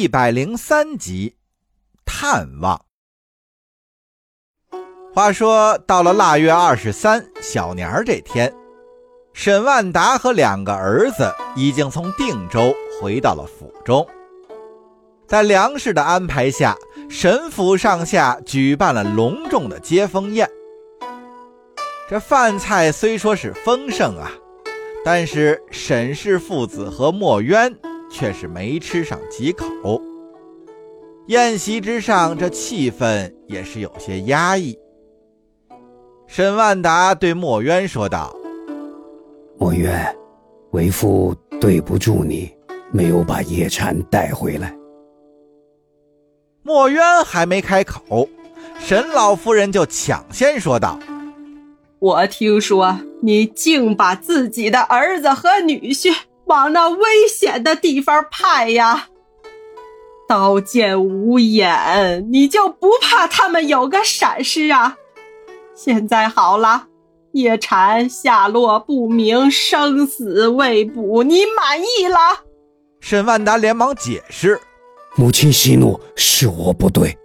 一百零三集，探望。话说到了腊月二十三小年儿这天，沈万达和两个儿子已经从定州回到了府中。在梁氏的安排下，沈府上下举办了隆重的接风宴。这饭菜虽说是丰盛啊，但是沈氏父子和墨渊。却是没吃上几口。宴席之上，这气氛也是有些压抑。沈万达对墨渊说道：“墨渊，为父对不住你，没有把叶禅带回来。”墨渊还没开口，沈老夫人就抢先说道：“我听说你竟把自己的儿子和女婿……”往那危险的地方派呀！刀剑无眼，你就不怕他们有个闪失啊？现在好了，叶禅下落不明，生死未卜，你满意了？沈万达连忙解释：“母亲息怒，是我不对。”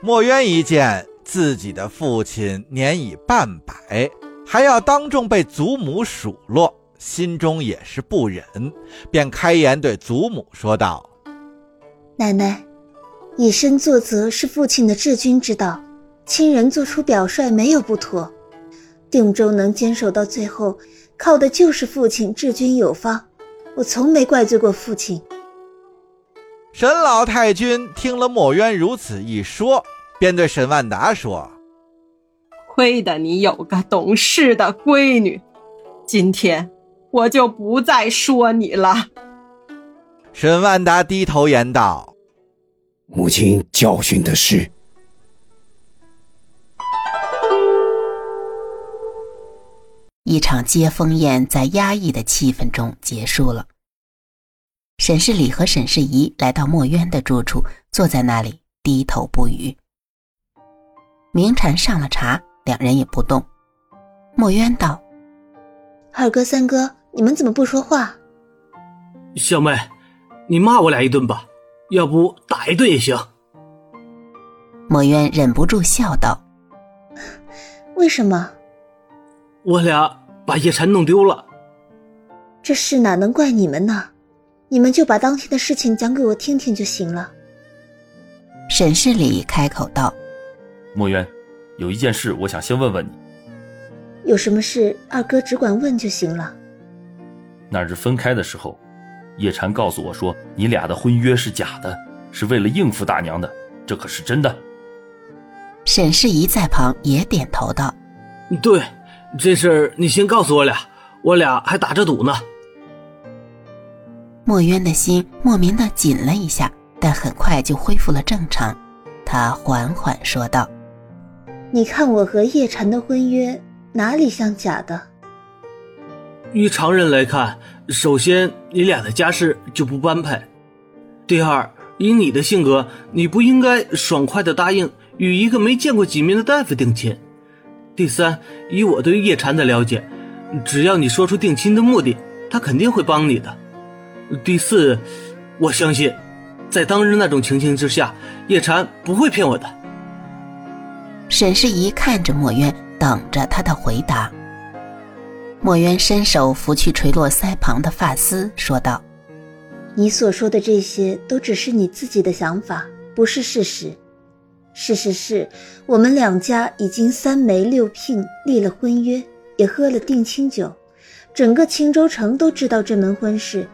墨渊一见自己的父亲年已半百，还要当众被祖母数落。心中也是不忍，便开言对祖母说道：“奶奶，以身作则是父亲的治军之道，亲人做出表率没有不妥。定州能坚守到最后，靠的就是父亲治军有方，我从没怪罪过父亲。”沈老太君听了墨渊如此一说，便对沈万达说：“亏得你有个懂事的闺女，今天。”我就不再说你了。沈万达低头言道：“母亲教训的是。”一场接风宴在压抑的气氛中结束了。沈世礼和沈世仪来到墨渊的住处，坐在那里低头不语。明禅上了茶，两人也不动。墨渊道：“二哥、三哥。”你们怎么不说话？小妹，你骂我俩一顿吧，要不打一顿也行。墨渊忍不住笑道：“为什么？我俩把叶禅弄丢了。这事哪能怪你们呢？你们就把当天的事情讲给我听听就行了。”沈世礼开口道：“墨渊，有一件事，我想先问问你。有什么事，二哥只管问就行了。”那日分开的时候，叶禅告诉我说：“你俩的婚约是假的，是为了应付大娘的，这可是真的。”沈世仪在旁也点头道：“对，这事儿你先告诉我俩，我俩还打着赌呢。”墨渊的心莫名的紧了一下，但很快就恢复了正常。他缓缓说道：“你看我和叶禅的婚约哪里像假的？”于常人来看，首先你俩的家世就不般配；第二，以你的性格，你不应该爽快的答应与一个没见过几面的大夫定亲；第三，以我对叶禅的了解，只要你说出定亲的目的，他肯定会帮你的；第四，我相信，在当日那种情形之下，叶禅不会骗我的。沈世仪看着墨渊，等着他的回答。墨渊伸手拂去垂落腮旁的发丝，说道：“你所说的这些都只是你自己的想法，不是事实。事实是我们两家已经三媒六聘，立了婚约，也喝了定亲酒，整个青州城都知道这门婚事，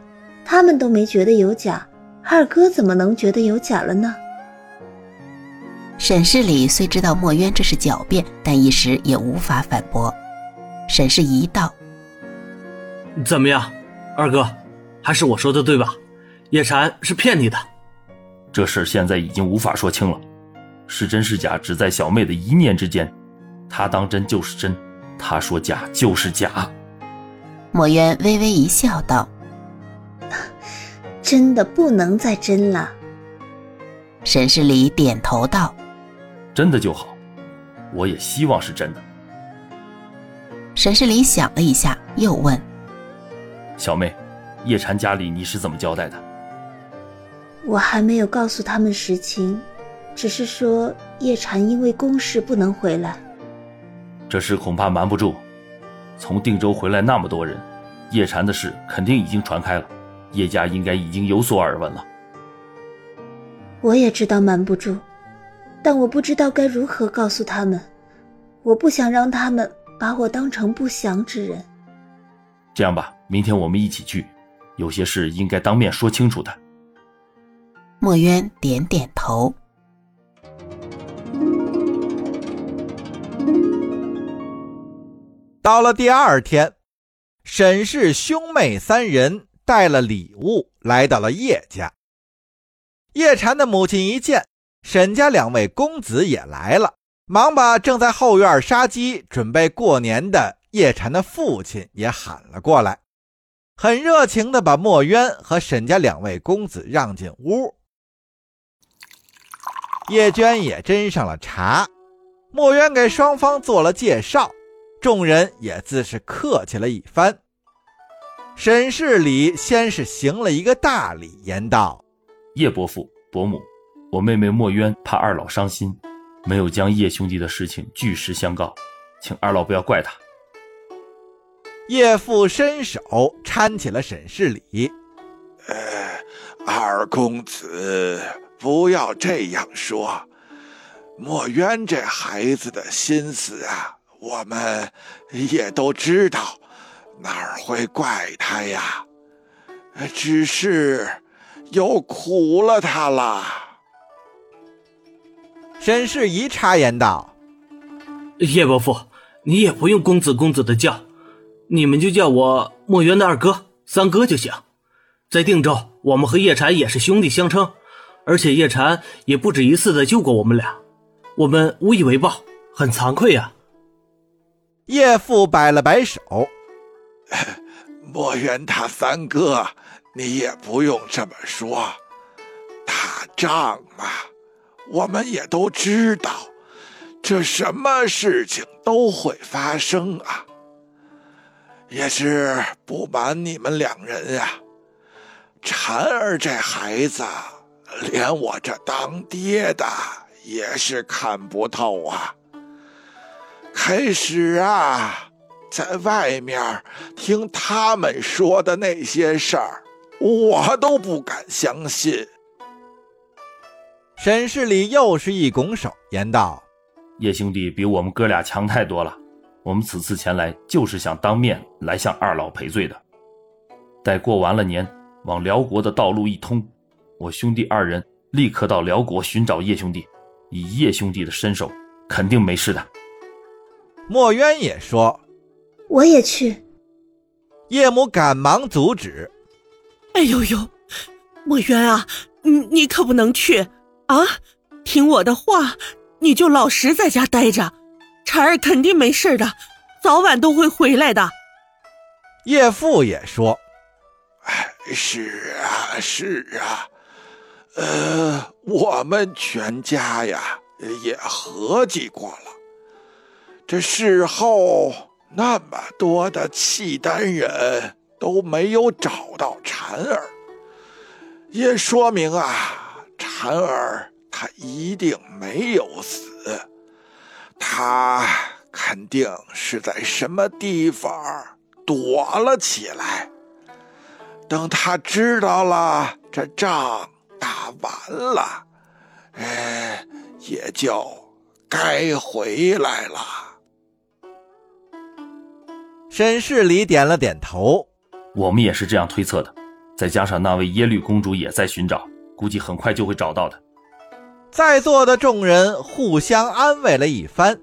他们都没觉得有假，二哥怎么能觉得有假了呢？”沈世礼虽知道墨渊这是狡辩，但一时也无法反驳。沈氏一道。怎么样，二哥，还是我说的对吧？叶禅是骗你的。这事现在已经无法说清了，是真是假，只在小妹的一念之间。她当真就是真，她说假就是假。墨渊微微一笑，道：“真的不能再真了。”沈世礼点头道：“真的就好，我也希望是真的。”沈世礼想了一下，又问。小妹，叶禅家里你是怎么交代的？我还没有告诉他们实情，只是说叶禅因为公事不能回来。这事恐怕瞒不住。从定州回来那么多人，叶禅的事肯定已经传开了，叶家应该已经有所耳闻了。我也知道瞒不住，但我不知道该如何告诉他们。我不想让他们把我当成不祥之人。这样吧，明天我们一起去，有些事应该当面说清楚的。墨渊点点头。到了第二天，沈氏兄妹三人带了礼物来到了叶家。叶禅的母亲一见沈家两位公子也来了，忙把正在后院杀鸡准备过年的叶禅的父亲也喊了过来，很热情地把墨渊和沈家两位公子让进屋。叶娟也斟上了茶，墨渊给双方做了介绍，众人也自是客气了一番。沈氏礼先是行了一个大礼，言道。叶伯父、伯母，我妹妹墨渊怕二老伤心，没有将叶兄弟的事情据实相告，请二老不要怪他。叶父伸手搀起了沈世礼，呃，二公子不要这样说，墨渊这孩子的心思啊，我们也都知道，哪会怪他呀？只是。又苦了他了。沈世宜插言道：“叶伯父，你也不用公子公子的叫，你们就叫我墨渊的二哥、三哥就行。在定州，我们和叶禅也是兄弟相称，而且叶禅也不止一次的救过我们俩，我们无以为报，很惭愧呀。”叶父摆了摆手：“ 墨渊他三哥。”你也不用这么说，打仗嘛，我们也都知道，这什么事情都会发生啊。也是不瞒你们两人啊，婵儿这孩子，连我这当爹的也是看不透啊。开始啊，在外面听他们说的那些事儿。我都不敢相信。沈世礼又是一拱手，言道：“叶兄弟比我们哥俩强太多了。我们此次前来，就是想当面来向二老赔罪的。待过完了年，往辽国的道路一通，我兄弟二人立刻到辽国寻找叶兄弟。以叶兄弟的身手，肯定没事的。”墨渊也说：“我也去。”叶母赶忙阻止。哎呦呦，墨渊啊，你你可不能去啊！听我的话，你就老实在家待着，婵儿肯定没事的，早晚都会回来的。叶父也说：“哎，是啊，是啊，呃，我们全家呀也合计过了，这事后那么多的契丹人。”都没有找到婵儿，也说明啊，婵儿她一定没有死，她肯定是在什么地方躲了起来。等他知道了这仗打完了，哎，也就该回来了。沈世礼点了点头。我们也是这样推测的，再加上那位耶律公主也在寻找，估计很快就会找到的。在座的众人互相安慰了一番，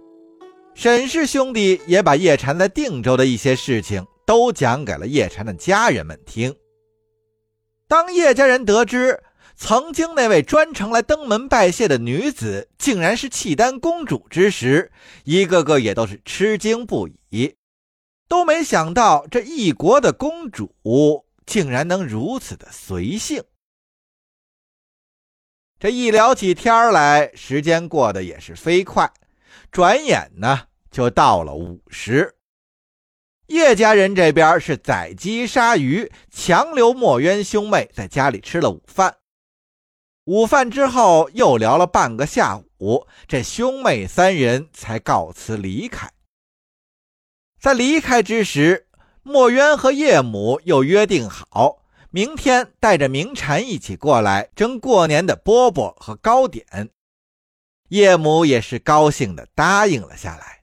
沈氏兄弟也把叶禅在定州的一些事情都讲给了叶禅的家人们听。当叶家人得知曾经那位专程来登门拜谢的女子竟然是契丹公主之时，一个个也都是吃惊不已。都没想到这一国的公主竟然能如此的随性。这一聊起天来，时间过得也是飞快，转眼呢就到了午时。叶家人这边是宰鸡杀鱼，强留墨渊兄妹在家里吃了午饭。午饭之后又聊了半个下午，这兄妹三人才告辞离开。在离开之时，墨渊和叶母又约定好，明天带着明蝉一起过来蒸过年的饽饽和糕点。叶母也是高兴的答应了下来。